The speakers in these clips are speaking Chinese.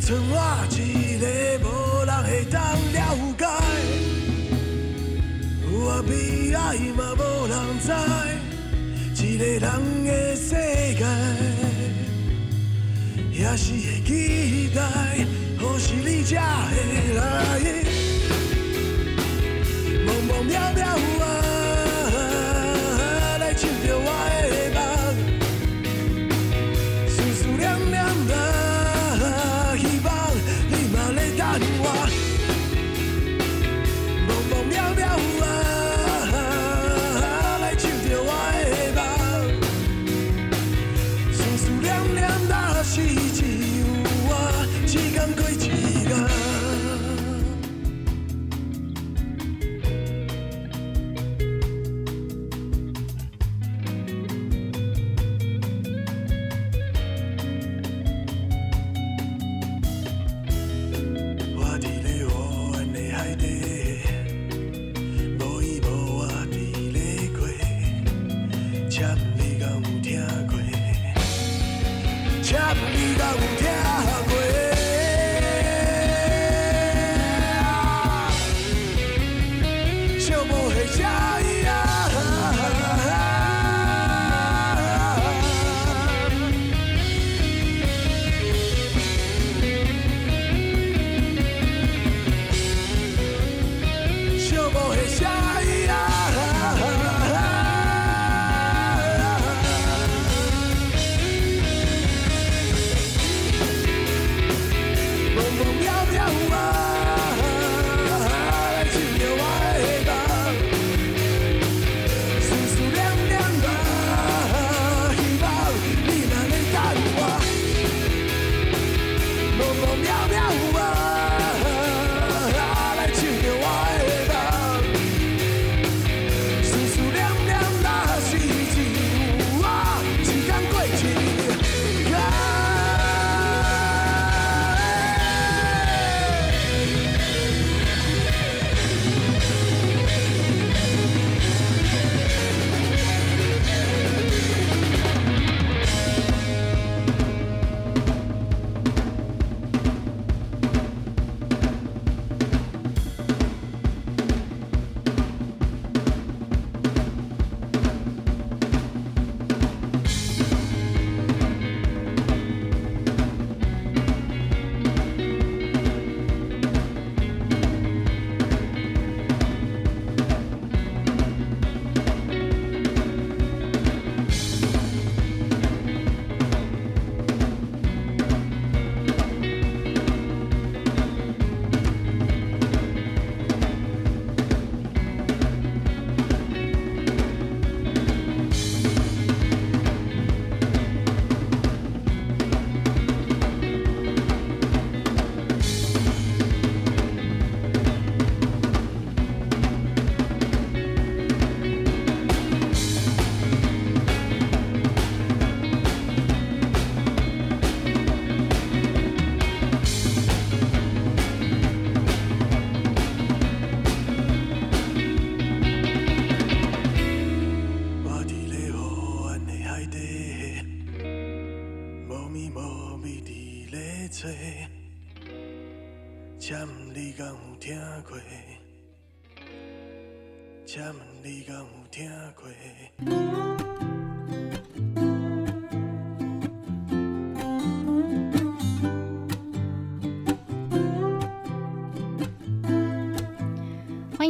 剩我一个无人会当了解，我悲哀嘛无人知，一个人的世界，也是会期待，何时你才会？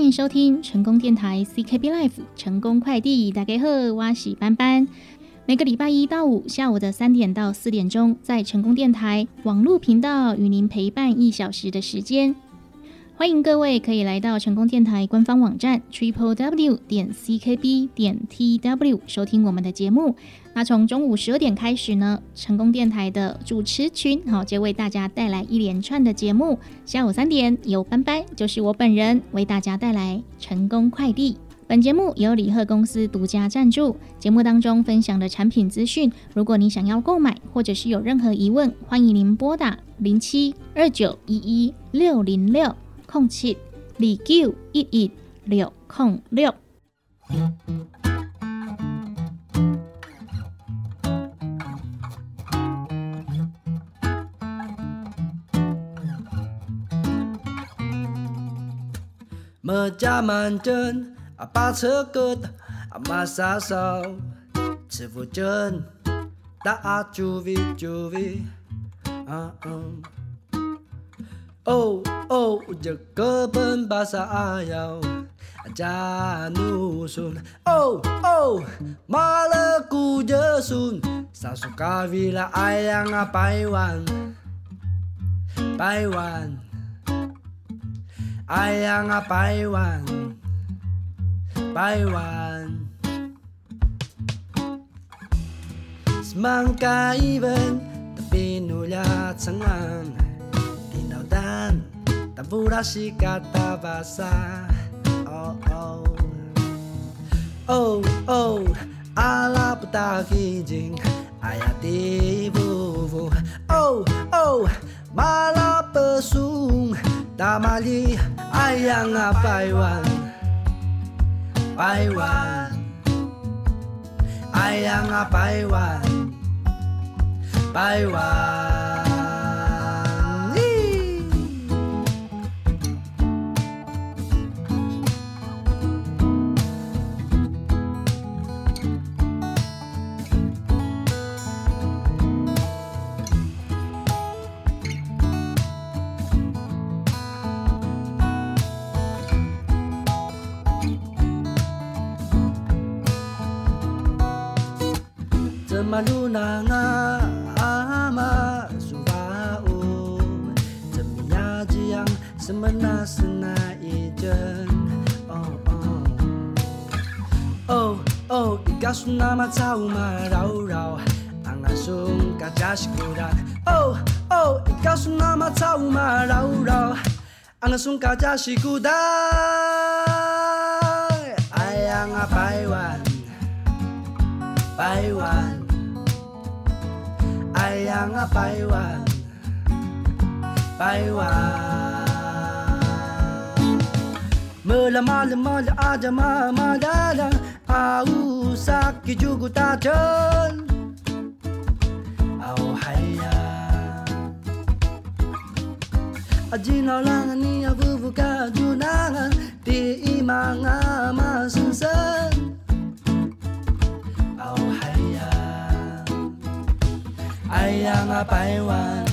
欢迎收听成功电台 ckb life 成功快递大家好我是班班。每个礼拜一到五下午的三点到四点钟在成功电台网络频道与您陪伴一小时的时间。欢迎各位可以来到成功电台官方网站 triple w 点 c k b 点 t w 收听我们的节目。那从中午十二点开始呢，成功电台的主持群好就为大家带来一连串的节目。下午三点有班班，就是我本人为大家带来成功快递。本节目由李贺公司独家赞助。节目当中分享的产品资讯，如果你想要购买或者是有任何疑问，欢迎您拨打零七二九一一六零六。空七二九一一六空六。么家满针啊，把车疙瘩啊，马杀烧，吃福针打九位九位啊嗯。哦哦，这个本把啥要加努顺？哦哦，马勒古热顺，萨苏卡维拉爱样啊百万，百万，爱样啊百万，百万。Semangka even tapi nulia cengang dan taburasi kata bahasa. Oh oh. Oh oh. Ala putaki jing ayati bubu oh oh. Mala pesung tamali ayang apaiwan paiwan. Ayang apaiwan paiwan 马路那啊阿玛苏瓦乌，怎么样这样？什么那是哪一阵？哦哦哦哦，伊告诉那么草嘛绕绕，俺阿松嘎加西古达。哦哦，伊告诉那么草嘛绕绕，俺阿松哎呀啊百万，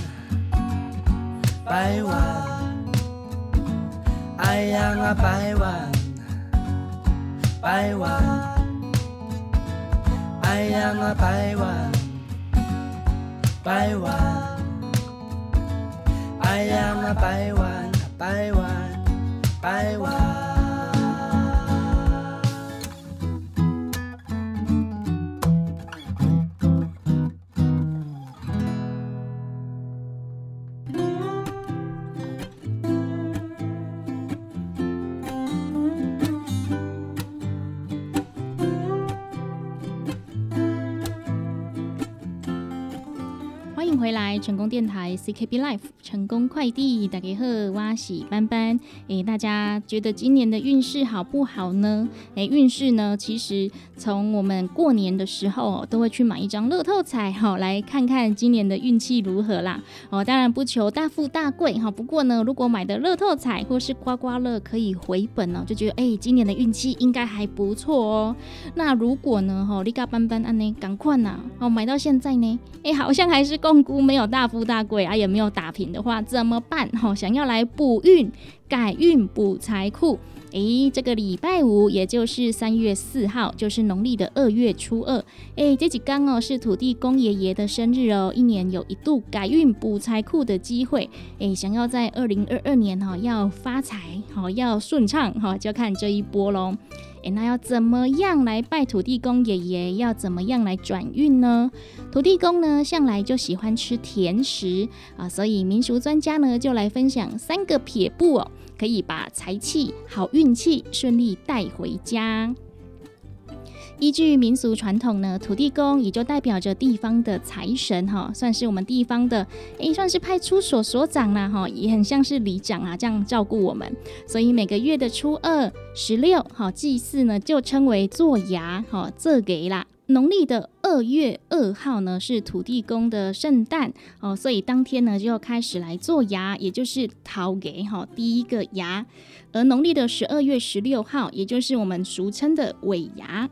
百万。太阳啊，百万，百万。马拉马拉马拉阿加马马达拉，阿乌萨基朱古达城，阿乌海呀。阿吉诺朗尼亚夫夫卡朱纳，第一马阿马森森。哎呀啊，百万，百万，哎呀啊，百万，百万，哎呀啊，百万，百万，哎呀成功电台 CKB Life 成功快递打给贺哇喜斑斑，诶，大家觉得今年的运势好不好呢？诶，运势呢，其实从我们过年的时候都会去买一张乐透彩，哈，来看看今年的运气如何啦。哦，当然不求大富大贵，哈，不过呢，如果买的乐透彩或是刮刮乐可以回本呢，就觉得诶，今年的运气应该还不错哦。那如果呢，哈，立嘎斑斑安呢，赶快呐，哦，买到现在呢，诶，好像还是共估。没有大富大贵啊，也没有打平的话怎么办？哈，想要来补运。改运补财库。诶，这个礼拜五，也就是三月四号，就是农历的二月初二。诶，这几刚哦是土地公爷爷的生日哦，一年有一度改运补财库的机会。诶，想要在二零二二年哈要发财，好要顺畅哈，就看这一波喽。诶，那要怎么样来拜土地公爷爷？要怎么样来转运呢？土地公呢，向来就喜欢吃甜食啊，所以民俗专家呢就来分享三个撇步哦。可以把财气、好运气顺利带回家。依据民俗传统呢，土地公也就代表着地方的财神哈，算是我们地方的，诶，算是派出所所长啦哈，也很像是里长啊，这样照顾我们。所以每个月的初二、十六，哈，祭祀呢就称为做牙哈，这给啦。农历的二月二号呢，是土地公的圣诞哦，所以当天呢就要开始来做牙，也就是掏给哈第一个牙。而农历的十二月十六号，也就是我们俗称的尾牙。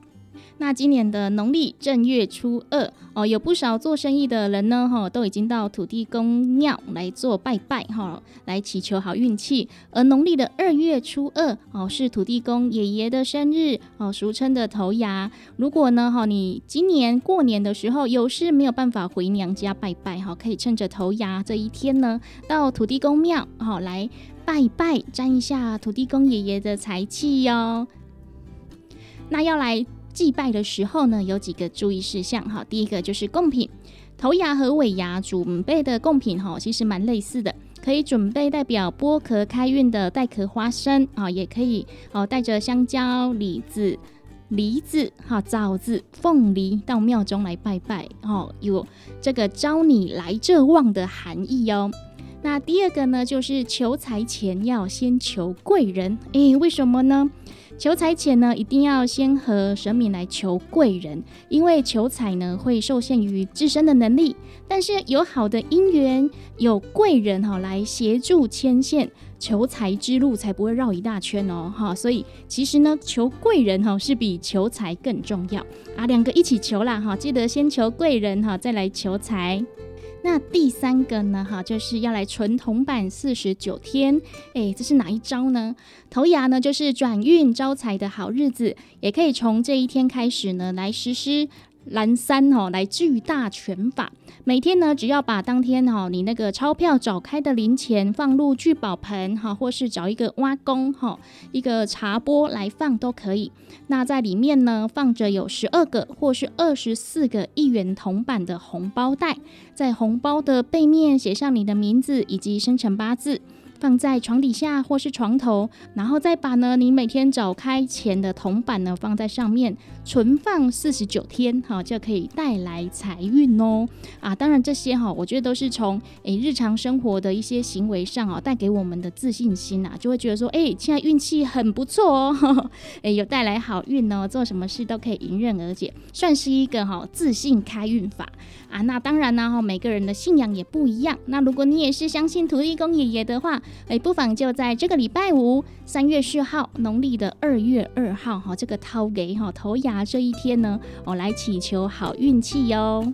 那今年的农历正月初二哦，有不少做生意的人呢，哈，都已经到土地公庙来做拜拜哈，来祈求好运气。而农历的二月初二哦，是土地公爷爷的生日哦，俗称的头牙。如果呢，哈，你今年过年的时候有事没有办法回娘家拜拜哈，可以趁着头牙这一天呢，到土地公庙哈来拜拜，沾一下土地公爷爷的财气哟。那要来。祭拜的时候呢，有几个注意事项哈。第一个就是贡品，头牙和尾牙准备的贡品哈，其实蛮类似的，可以准备代表剥壳开运的带壳花生啊，也可以哦带着香蕉、李子、梨子、哈枣子、凤梨到庙中来拜拜哦，有这个招你来这旺的含义哦。那第二个呢，就是求财前要先求贵人，诶，为什么呢？求财前呢，一定要先和神明来求贵人，因为求财呢会受限于自身的能力，但是有好的姻缘，有贵人哈来协助牵线，求财之路才不会绕一大圈哦哈。所以其实呢，求贵人哈是比求财更重要啊，两个一起求啦哈，记得先求贵人哈，再来求财。那第三个呢？哈，就是要来存铜板四十九天。哎，这是哪一招呢？头牙呢，就是转运招财的好日子，也可以从这一天开始呢来实施。蓝山哈来巨大拳法，每天呢只要把当天哈你那个钞票找开的零钱放入聚宝盆哈，或是找一个挖工哈一个茶钵来放都可以。那在里面呢放着有十二个或是二十四个一元铜板的红包袋，在红包的背面写上你的名字以及生辰八字。放在床底下或是床头，然后再把呢你每天找开钱的铜板呢放在上面，存放四十九天，哈，就可以带来财运哦。啊，当然这些哈，我觉得都是从诶日常生活的一些行为上啊，带给我们的自信心啊，就会觉得说，哎，现在运气很不错哦，哎，有带来好运哦，做什么事都可以迎刃而解，算是一个哈自信开运法啊。那当然呢，哈，每个人的信仰也不一样。那如果你也是相信土地公爷爷的话，哎，不妨就在这个礼拜五，三月四号，农历的二月二号，哈，这个掏给哈投牙这一天呢，哦来祈求好运气哟。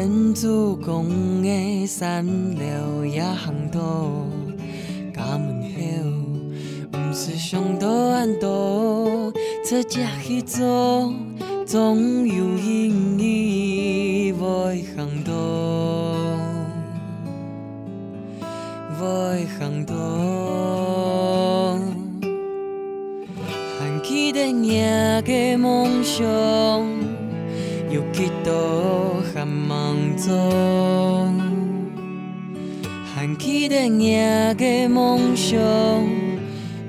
天主公的山路也行到家门口，不是上多安多，出只去做，总有意义会行到，会行到。记得那个梦想，有几多还梦中？还记得那个梦想，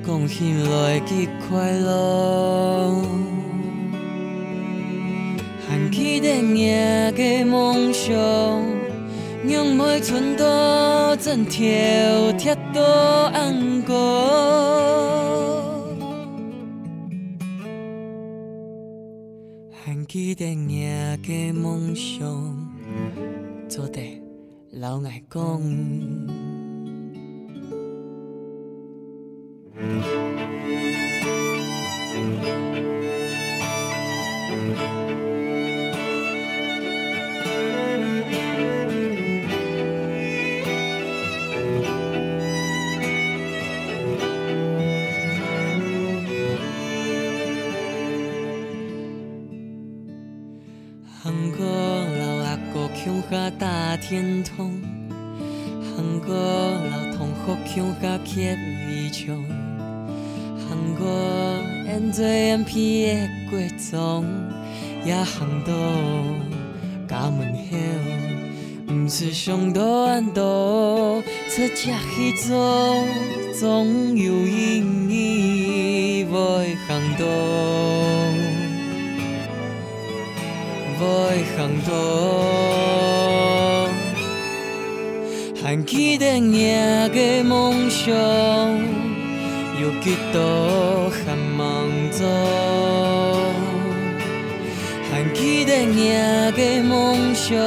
贡献来极快乐。还记得那个梦想，用每寸多针条贴到安过。记得那个梦想，做得老爱讲。乡下乞米枪，韩国演做演皮的过装，也行到家门口，不是上多安多，出只去做，总有意义会行到，会行到。还记得那个梦想，有几多还梦中？还记得那个梦想，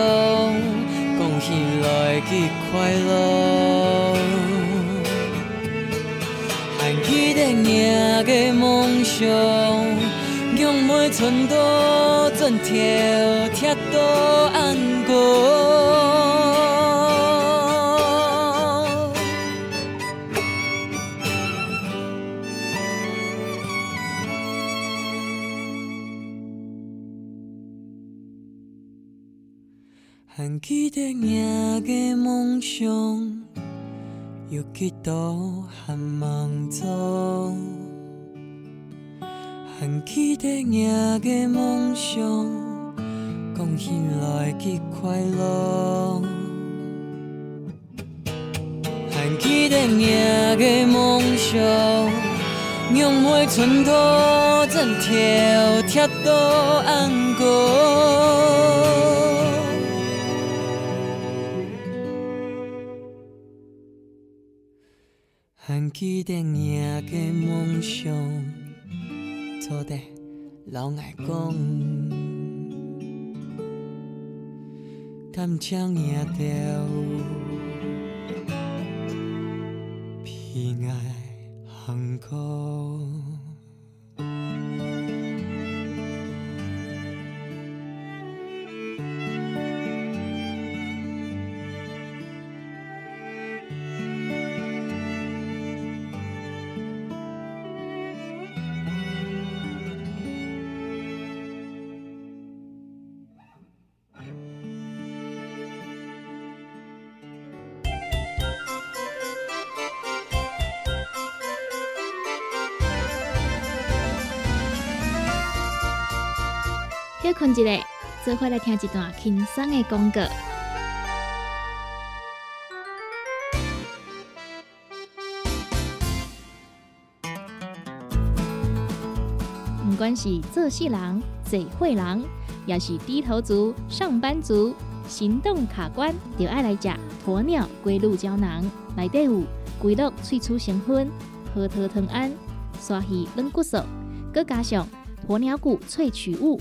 讲起来去快乐。还记得那个梦想，用每寸多针条贴到安过。还记得那个梦想，有几多还梦中？还记得那个梦想，讲起来极快乐。还记得那个梦想，用每寸土针条贴到安过。记得那个梦想，做得老爱讲，但将也掉，偏爱行过。一下，做伙来听一段轻松的广告。不管是做事人、嘴会人，也是低头族、上班族，行动卡关，就爱来吃鸵鸟龟鹿胶囊。内底有龟鹿萃取成分，核桃藤胺、刷鱼软骨素，佮加上鸵鸟骨萃取物。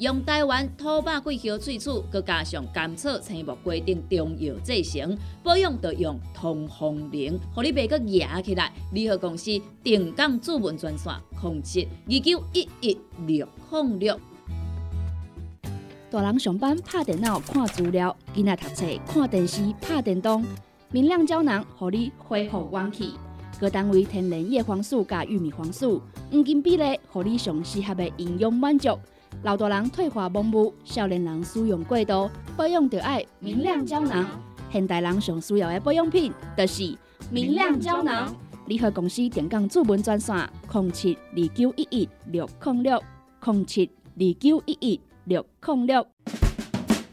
用台湾土白桂花萃取，佮加上甘草、青木规定中药制成，保养要用通风灵，互你袂佮压起来。联合公司定岗主文专线：控制二九一一六零六。大人上班拍电脑看资料，囡仔读册看电视拍电动，明亮胶囊互你恢复元气。各单位天然叶黄素加玉米黄素，黄金比例，互你上适合的营养满足。老大人退化盲目，少年人使用过度，保养就要明亮胶囊。现代人上需要的保养品，就是明亮胶囊。联合公司电讲主文专线：零七二九一一六零六零七二九一一六零六。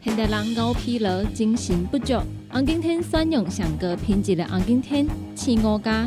现代人熬疲劳，精神不足，红景天选用上高品质的红景天，青五加。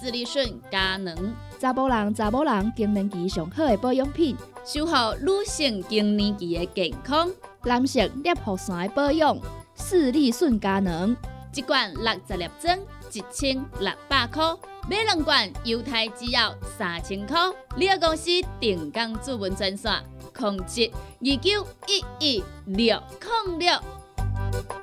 斯利顺佳能。查甫人、查某人更年期上好的保养品，守护女性更年期的健康。男性尿酸的保养，视力顺佳能，一罐六十粒装，一千六百块；买两罐，犹太只要三千块。你个公司定岗主文专线：控制二九一一六零六。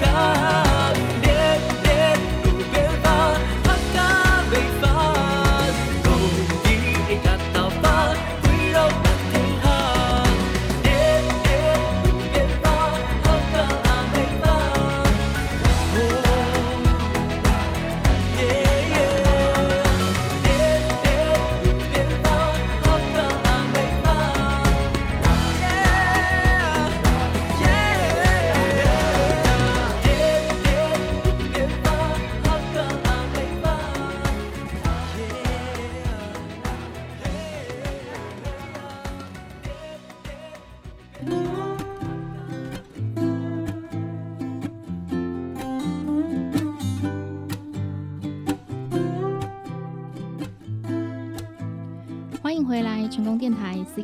的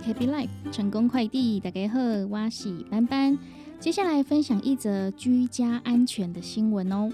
Happy Life 成功快递，大家好，我是班班。接下来分享一则居家安全的新闻哦。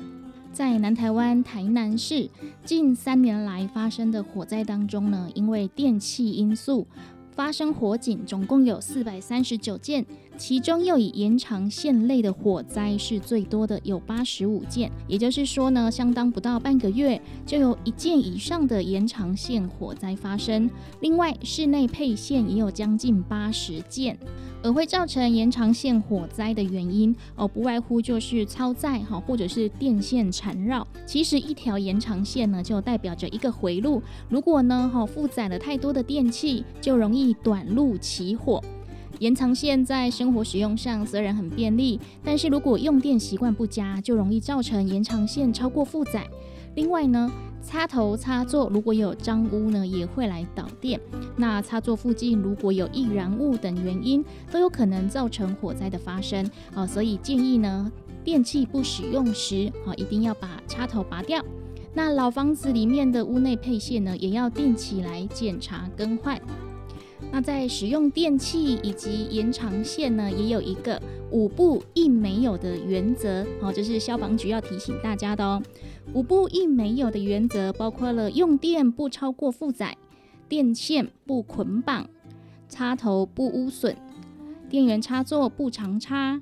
在南台湾台南市近三年来发生的火灾当中呢，因为电器因素发生火警，总共有四百三十九件，其中又以延长线类的火灾是最多的，有八十五件。也就是说呢，相当不到半个月就有一件以上的延长线火灾发生。另外，室内配线也有将近八十件。而会造成延长线火灾的原因哦，不外乎就是超载哈，或者是电线缠绕。其实一条延长线呢，就代表着一个回路。如果呢哈负载了太多的电器，就容易短路起火。延长线在生活使用上虽然很便利，但是如果用电习惯不佳，就容易造成延长线超过负载。另外呢，插头插座如果有脏污呢，也会来导电。那插座附近如果有易燃物等原因，都有可能造成火灾的发生啊。所以建议呢，电器不使用时啊，一定要把插头拔掉。那老房子里面的屋内配线呢，也要定期来检查更换。那在使用电器以及延长线呢，也有一个五不一没有的原则，好，这是消防局要提醒大家的哦。五不一没有的原则包括了用电不超过负载，电线不捆绑，插头不污损，电源插座不常插，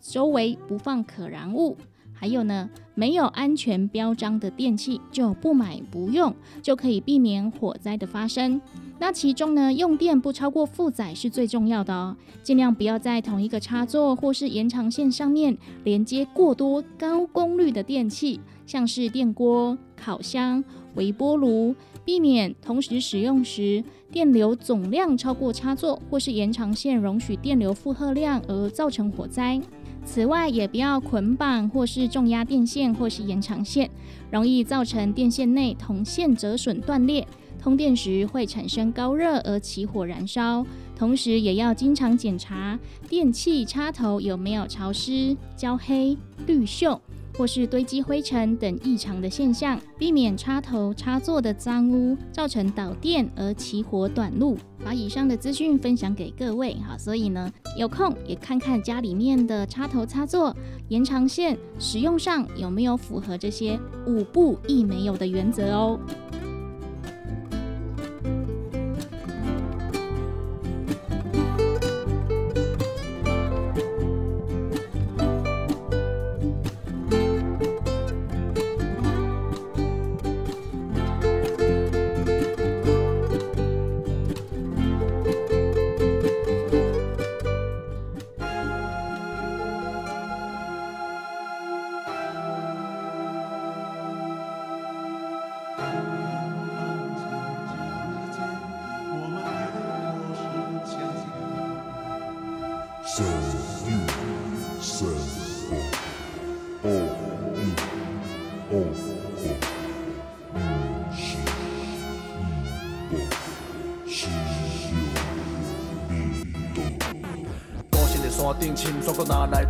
周围不放可燃物。还有呢，没有安全标章的电器就不买不用，就可以避免火灾的发生。那其中呢，用电不超过负载是最重要的哦，尽量不要在同一个插座或是延长线上面连接过多高功率的电器，像是电锅、烤箱、微波炉，避免同时使用时电流总量超过插座或是延长线容许电流负荷量而造成火灾。此外，也不要捆绑或是重压电线或是延长线，容易造成电线内铜线折损断裂。通电时会产生高热而起火燃烧，同时也要经常检查电器插头有没有潮湿、焦黑、绿锈或是堆积灰尘等异常的现象，避免插头插座的脏污造成导电而起火短路。把以上的资讯分享给各位哈，所以呢，有空也看看家里面的插头插座、延长线使用上有没有符合这些五不一没有的原则哦。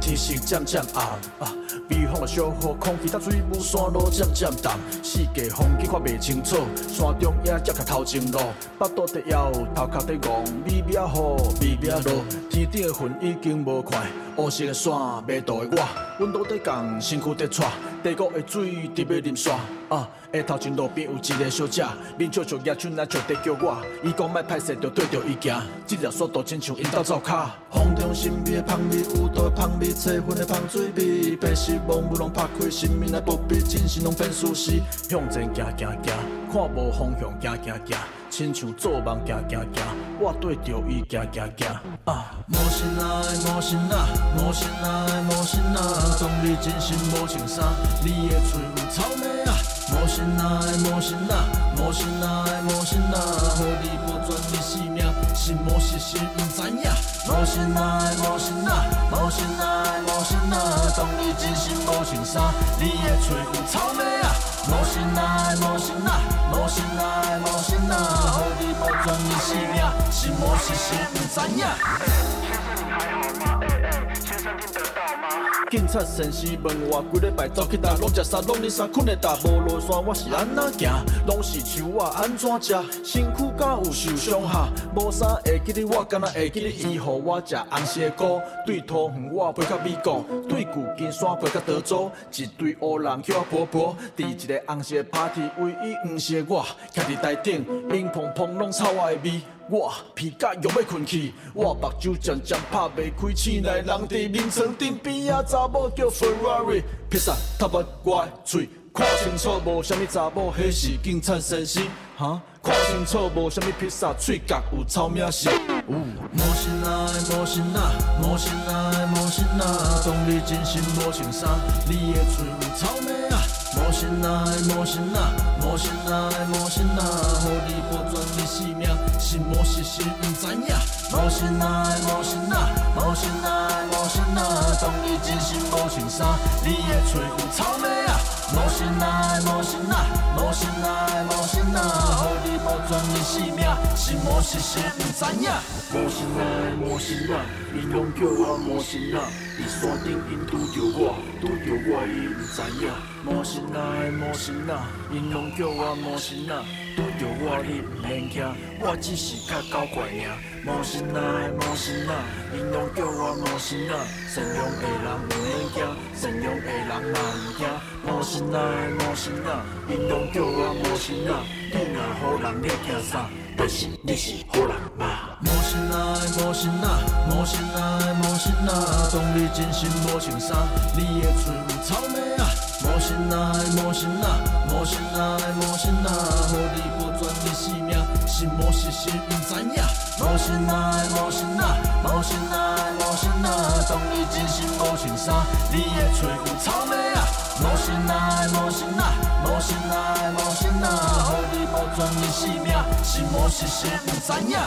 天色渐渐暗啊！微风的小雨，空气搭水雾，山路渐渐淡，四界风景看袂清楚。山中野脚较头前路，腹肚在枵，头壳在戆，微微啊雨，微微啊落，天顶的云已经无看。乌色的山，迷途的我，阮都在讲，身躯在喘，地沟的水直要淋煞啊！下头前路边有一个小姐，面笑笑举手来笑地叫我，伊讲莫歹势，就对着伊行，这条速度亲像引导走卡，风中身边的香味，有毒的香味，七分的香水味，白日梦雾拢拍开，生命来不必，真心拢变输死。向前行行行，看无方向，行行行，亲像做梦，行行行，我对着伊行行行。啊，无心啊，无心啊，无心啊，无心啊，当你真心无穿衫，你的嘴有草莓啊。无心啊，无心啊，无心啊，无心啊，互你无转你性命，是无是是毋知影。无心啊，无心啊，无心啊，无心啊，当你真心无穿衫，你的嘴有草莓啊。无心爱，无心啊，无心爱，无心啊，互你无转你性命，是无是是毋知影。警察先生问我几礼拜走去倒，拢食啥？拢伫啥？困咧倒，无落山，我是安怎行？拢是树我安怎食？身躯敢有受伤哈？无啥会记得我，敢若会记得伊，互我食红色的菇。对桃园我飞到美国，对旧金山飞到德州，一堆乌人叫我婆婆。伫一个红色的 party，唯一黄色的我，徛伫台顶，迎碰碰拢臭我的味。我皮甲又要困去，我目睭渐渐拍袂开，醒来人伫眠床顶边仔查某叫 Ferrari，披萨头发我的嘴，看清楚无啥物查某，迄是警察先生，哈？看清楚无啥物披萨嘴角有草名是。无心爱，无心啊，无心爱，无心啊，当你真心无穿衫，你的嘴有草莓啊。无心爱，无心啊，无心爱，无心啊，互你无转你性命，是无是是毋知影。无心爱，无心啊，无心爱，无心啊，当你真心无穿衫，你的嘴有草莓啊。无心爱，无心啊，无心爱，无心啊，互你无转你性命，是无是是毋知影。无心爱，无心啊，因拢叫我无心啊，伫山顶因拄着我，拄着我伊毋知影。无心爱，无心啊，因拢叫我无心啊，拄着我你毋免惊，我只是较搞怪尔。无心爱，无心啊，因拢叫我无心啊，善良的人毋免惊，善良的人嘛毋惊。无心爱，无心啊，因拢叫我无心啊，你啊好人你惊啥？但是你是好人吗。无心爱，无心啊，无心爱，无心啊，当你真心无穿衫，你的嘴有草莓啊。无心爱，无心啊，无心爱，无心啊，互你无转你性命，是无是是毋知影。无心爱，无心啊，无心爱，无心啊，当你真心无穿衫，你的嘴有草莓啊。无心爱，无心啊，无心爱，无心啊，互你无转你性命，是无是是毋知影。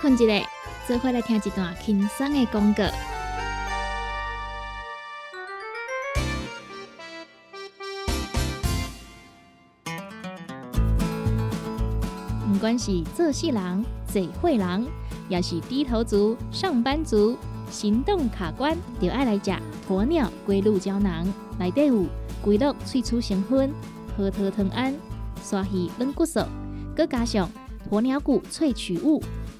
困一下，做伙来听一段轻松的广告。不管是做事人、嘴会人，也是低头族、上班族，行动卡关，就爱来吃鸵鸟龟鹿胶囊。内底有龟鹿萃取成分、核桃藤胺、鲨鱼软骨素，佮加上鸵鸟骨萃取物，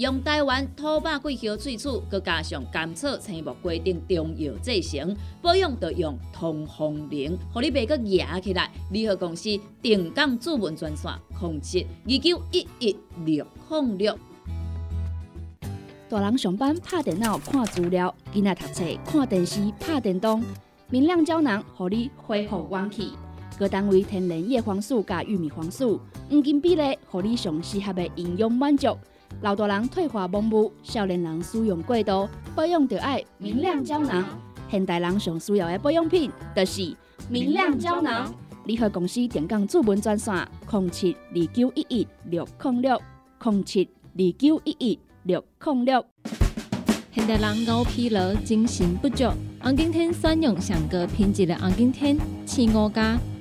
用台湾土白桂花萃取，佮加上甘草、青木规定中药制成，保养就用通风灵，互你袂佮压起来。联合公司定岗主文专线：零七二九一一六零六。大人上班拍电脑看资料，囡仔读册看电视拍电动，明亮胶囊互你恢复元气。各单位天然叶黄素加玉米黄素，黄金比例，互你上适合的营养满足。老大人退化盲目，少年人使用过度，保养就要明亮胶囊。现代人上需要的保养品，就是明亮胶囊。联合公司电讲主文专线：零七二九一一六零六零七二九一一六零六。现代人熬疲劳、精神不足，红景天选用上高品质的红景天青乌加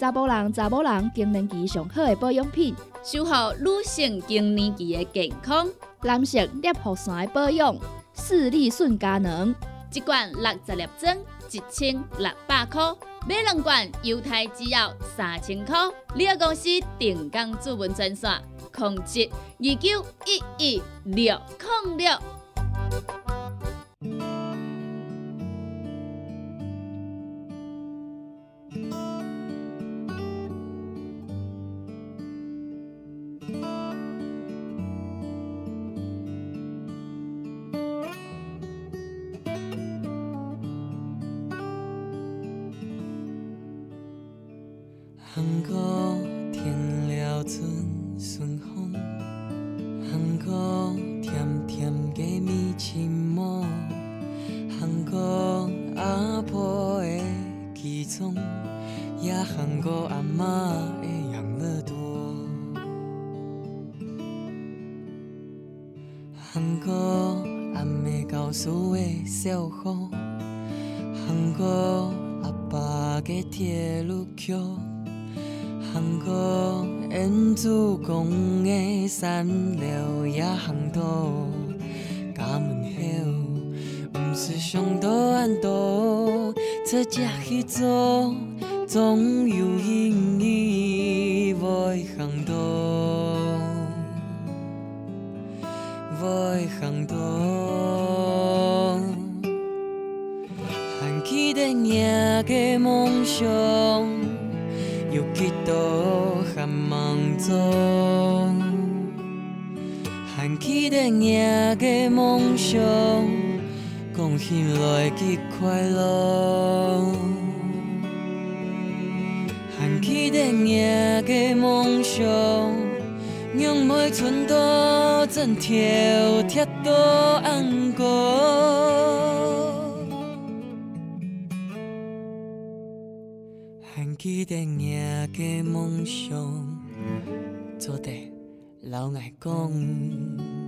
查甫人、查某人更年期上好的保养品，守护女性更年期的健康。男性尿酸的保养，视力顺佳能，一罐六十粒装，一千六百块；买两罐，犹太制药三千块。你个公司定岗主文专线：控制二九一一六零六。韩国天了春风，韩国甜甜的米青毛，韩国阿婆的起床，也韩国阿嬷的养乐多，韩国暗暝教师的小雨，韩国阿爸的铁路桥。韩国烟子公的山流也航道，家门口不是上多安多，出家去做，总有多针条贴多安过。喊起电影的梦想，做得老爱讲。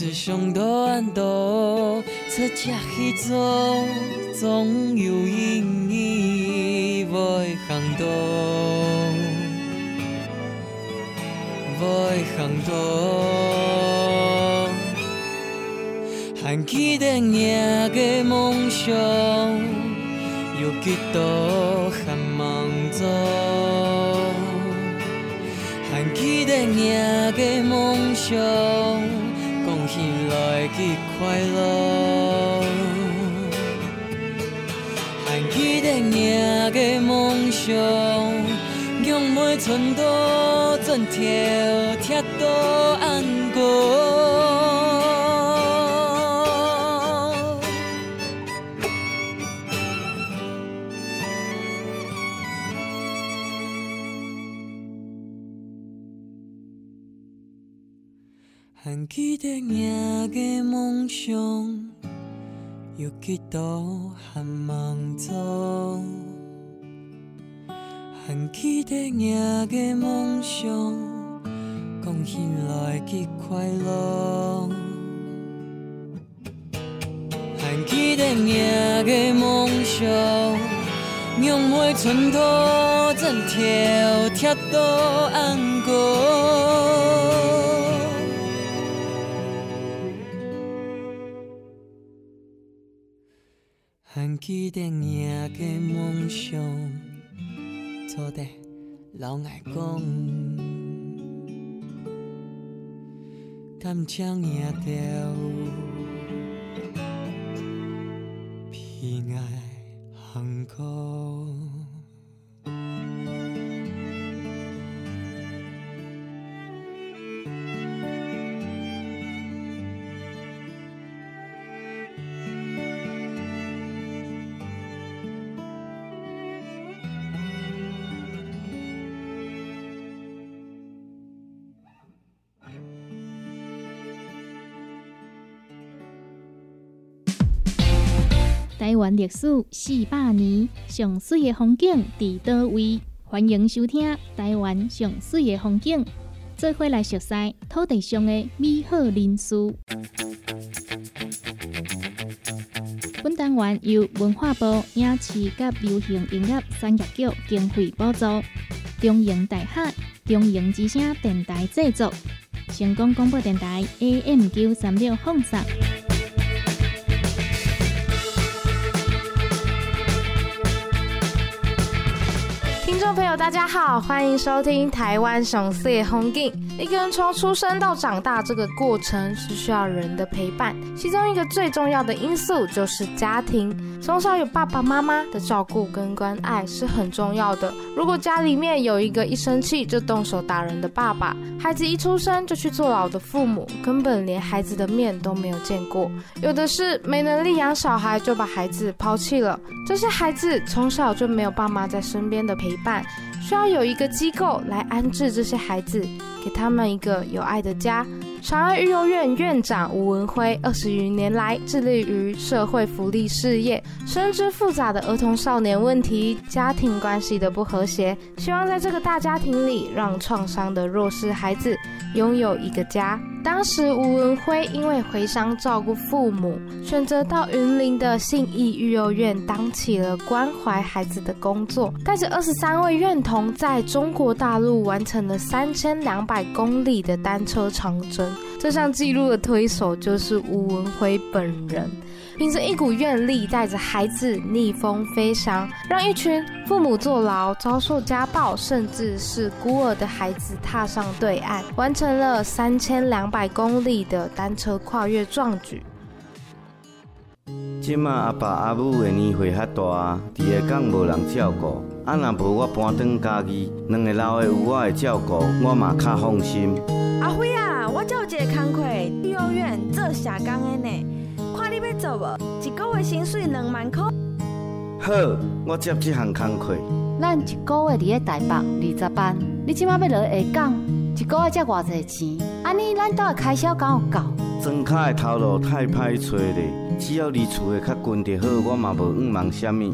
口，不是上多安多，出只去做，总有意义会韩到。会行道，喊起电影的梦想，又几多每寸多针条贴多安过。喊起电影的梦想，又几多还梦做，还记得赢的梦想，讲起来去快乐。还记得赢的梦想，用花寸土怎跳跳到安过。还记得赢的梦想，做得老爱讲，敢将赢着，偏爱行过。台湾历史四百年，上水的风景伫倒位？欢迎收听《台湾上水的风景》，做伙来熟悉土地上的美好人事。本单元由文化部影视及流行音乐产业局经费补助，中营大厦中营之声电台制作，成功广播电台 AM 九三六放送。众朋友，大家好，欢迎收听《台湾熊四红景》。一个人从出生到长大，这个过程是需要人的陪伴，其中一个最重要的因素就是家庭。从小有爸爸妈妈的照顾跟关爱是很重要的。如果家里面有一个一生气就动手打人的爸爸，孩子一出生就去坐牢的父母，根本连孩子的面都没有见过。有的是没能力养小孩，就把孩子抛弃了。这些孩子从小就没有爸妈在身边的陪伴。需要有一个机构来安置这些孩子，给他们一个有爱的家。长安育幼院院长吴文辉二十余年来致力于社会福利事业，深知复杂的儿童少年问题、家庭关系的不和谐，希望在这个大家庭里，让创伤的弱势孩子拥有一个家。当时吴文辉因为回乡照顾父母，选择到云林的信义育幼院当起了关怀孩子的工作，带着二十三位院童，在中国大陆完成了三千两百公里的单车长征。这项纪录的推手就是吴文辉本人，凭着一股愿力，带着孩子逆风飞翔，让一群父母坐牢、遭受家暴，甚至是孤儿的孩子踏上对岸，完成了三千两百公里的单车跨越壮举。即马阿爸阿母的年岁较大，伫下港无人照顾，啊若无我搬转家己，两个老的有我的照顾，我嘛较放心。阿辉啊，我才有一个工课，幼儿园做社工的呢，看你要做无？一个月薪水两万块。好，我接这项工课。咱一个月伫咧台北二十班，你即马要落下港，一个月才偌济钱？安尼咱兜的开销敢有够？庄卡的头路太歹找咧，只要离厝的较近就好，我嘛无毋忙啥物。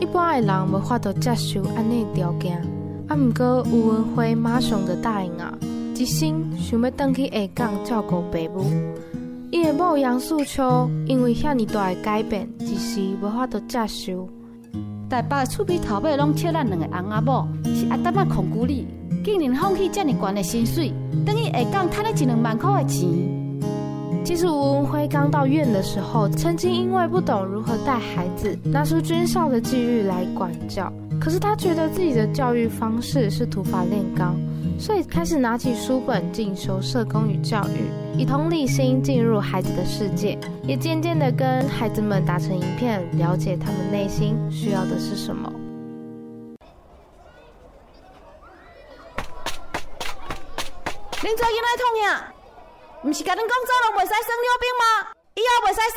一般的人无法度接受安尼条件，啊，毋过吴文辉马上就答应啊，一心想要转去下港照顾爸母。伊的某杨素秋因为遐尼大的改变，一时无法度接受。台北的厝边头尾拢笑咱两个翁仔某，是阿达仔控股你，竟然放弃遮尔悬的薪水，等于下港赚了一两万块的钱。其实吴文辉刚到院的时候，曾经因为不懂如何带孩子，拿出军校的纪律来管教。可是他觉得自己的教育方式是土法炼钢，所以开始拿起书本进修社工与教育，以同理心进入孩子的世界，也渐渐的跟孩子们打成一片，了解他们内心需要的是什么。恁做囡仔痛呀？毋是甲恁讲做人袂使耍溜冰吗？以后袂使耍。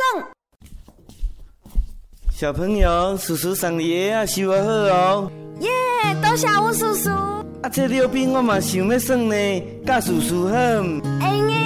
小朋友，叔叔送你的啊，收好哦。耶，多谢吴叔叔。啊，这溜冰我嘛想要耍呢，甲叔叔好。会用的啊。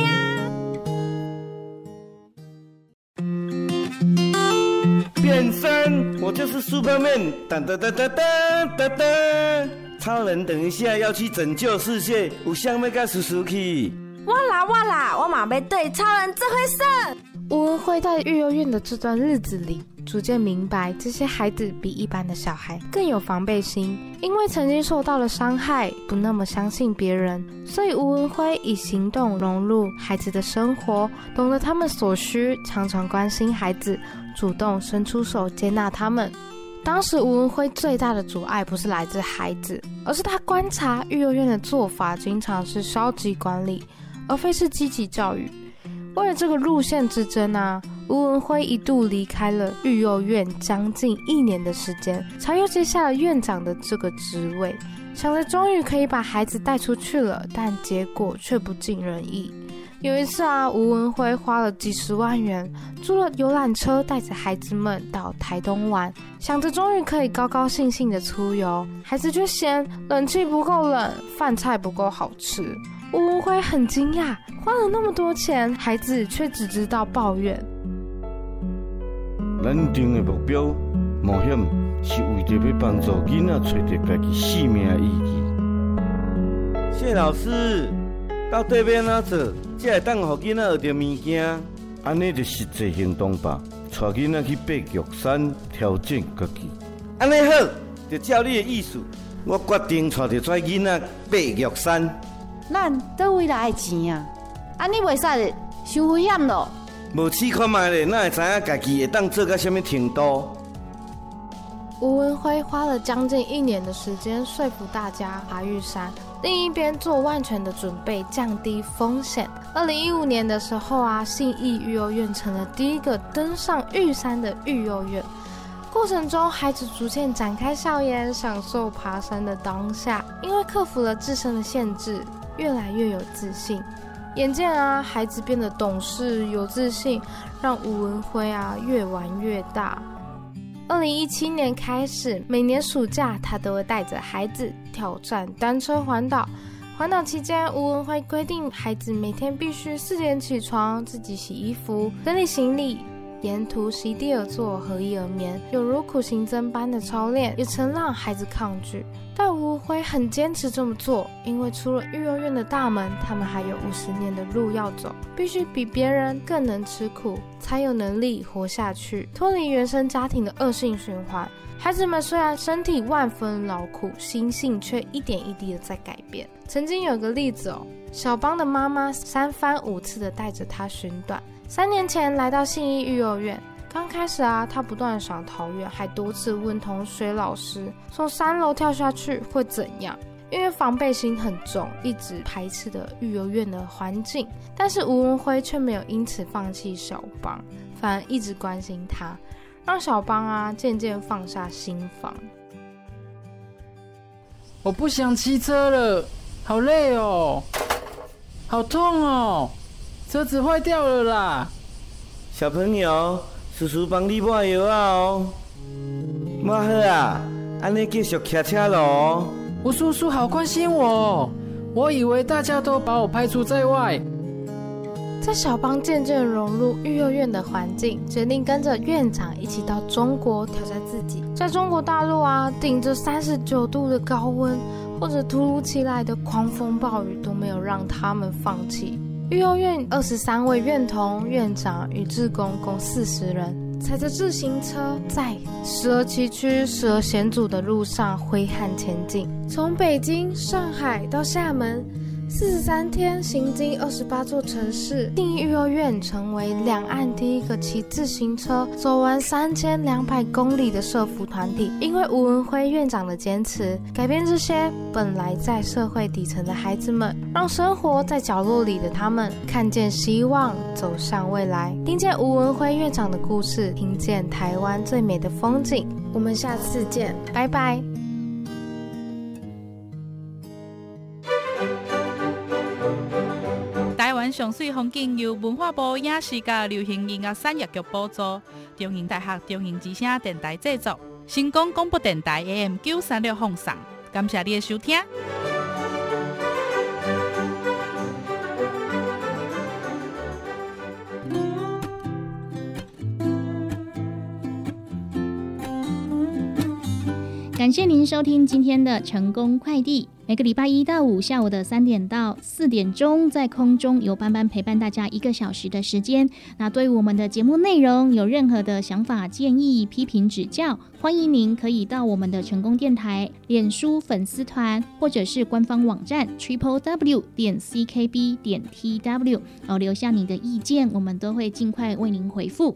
super 泡面，噔噔噔噔噔噔噔。超人等一下要去拯救世界，有想要甲叔叔去？我啦我啦，我嘛要对超人这回事。吴文辉在育幼院的这段日子里，逐渐明白这些孩子比一般的小孩更有防备心，因为曾经受到了伤害，不那么相信别人，所以吴文辉以行动融入孩子的生活，懂得他们所需，常常关心孩子，主动伸出手接纳他们。当时吴文辉最大的阻碍不是来自孩子，而是他观察育幼院的做法经常是消极管理，而非是积极教育。为了这个路线之争啊，吴文辉一度离开了育幼院将近一年的时间，才又接下了院长的这个职位，想着终于可以把孩子带出去了，但结果却不尽人意。有一次啊，吴文辉花了几十万元租了游览车，带着孩子们到台东玩，想着终于可以高高兴兴的出游，孩子却嫌冷气不够冷，饭菜不够好吃。吴文辉很惊讶，花了那么多钱，孩子却只知道抱怨。咱定的目标冒险是为着要帮助囡仔找到家己生命的意义。谢老师，到底要安怎做，才会当互囡仔学到物件？安尼就实际行动吧，带囡仔去爬玉山，挑战家己。安尼好，就照你的意思，我决定带着跩囡仔爬玉山。咱倒位来的钱啊？安尼袂使，伤危险咯。无试看卖咧，哪会知影家己会当做到什么程度？吴文辉花了将近一年的时间说服大家爬玉山，另一边做万全的准备，降低风险。二零一五年的时候啊，信义育幼院成了第一个登上玉山的育幼院。过程中，孩子逐渐展开笑颜，享受爬山的当下。因为克服了自身的限制，越来越有自信。眼见啊，孩子变得懂事、有自信，让吴文辉啊越玩越大。二零一七年开始，每年暑假他都会带着孩子挑战单车环岛。环岛期间，吴文辉规定孩子每天必须四点起床，自己洗衣服、整理行李，沿途席地而坐、合衣而眠，有如苦行僧般的操练，也曾让孩子抗拒。但吴辉很坚持这么做，因为出了育幼院的大门，他们还有五十年的路要走，必须比别人更能吃苦，才有能力活下去，脱离原生家庭的恶性循环。孩子们虽然身体万分劳苦，心性却一点一滴的在改变。曾经有个例子哦，小邦的妈妈三番五次的带着他寻短，三年前来到信义育幼院。刚开始啊，他不断想逃远，还多次问同学老师，从三楼跳下去会怎样？因为防备心很重，一直排斥的育幼院的环境。但是吴文辉却没有因此放弃小邦，反而一直关心他，让小邦啊渐渐放下心防。我不想骑车了，好累哦，好痛哦，车子坏掉了啦！小朋友。叔叔帮你抹药啊哦，抹好啊，安尼继续骑车咯。我叔叔好关心我，我以为大家都把我排除在外。在小邦渐渐融入育幼院的环境，决定跟着院长一起到中国挑战自己。在中国大陆啊，顶着三十九度的高温，或者突如其来的狂风暴雨，都没有让他们放弃。育幼院二十三位院童、院长与志工共四十人，踩着自行车在时而崎岖、时而险阻的路上挥汗前进，从北京、上海到厦门。四十三天行经二十八座城市，信义育幼院成为两岸第一个骑自行车走完三千两百公里的社福团体。因为吴文辉院长的坚持，改变这些本来在社会底层的孩子们，让生活在角落里的他们看见希望，走向未来。听见吴文辉院长的故事，听见台湾最美的风景。我们下次见，拜拜。上水风景由文化部影视甲流行音乐产业局补助，中影大学中影之声电台制作，成功广播电台 AM 九三六放送，感谢你的收听。感谢您收听今天的成功快递。每个礼拜一到五下午的三点到四点钟，在空中有班班陪伴大家一个小时的时间。那对于我们的节目内容有任何的想法、建议、批评、指教，欢迎您可以到我们的成功电台脸书粉丝团，或者是官方网站 triple w 点 c k b 点 t w 哦，留下你的意见，我们都会尽快为您回复。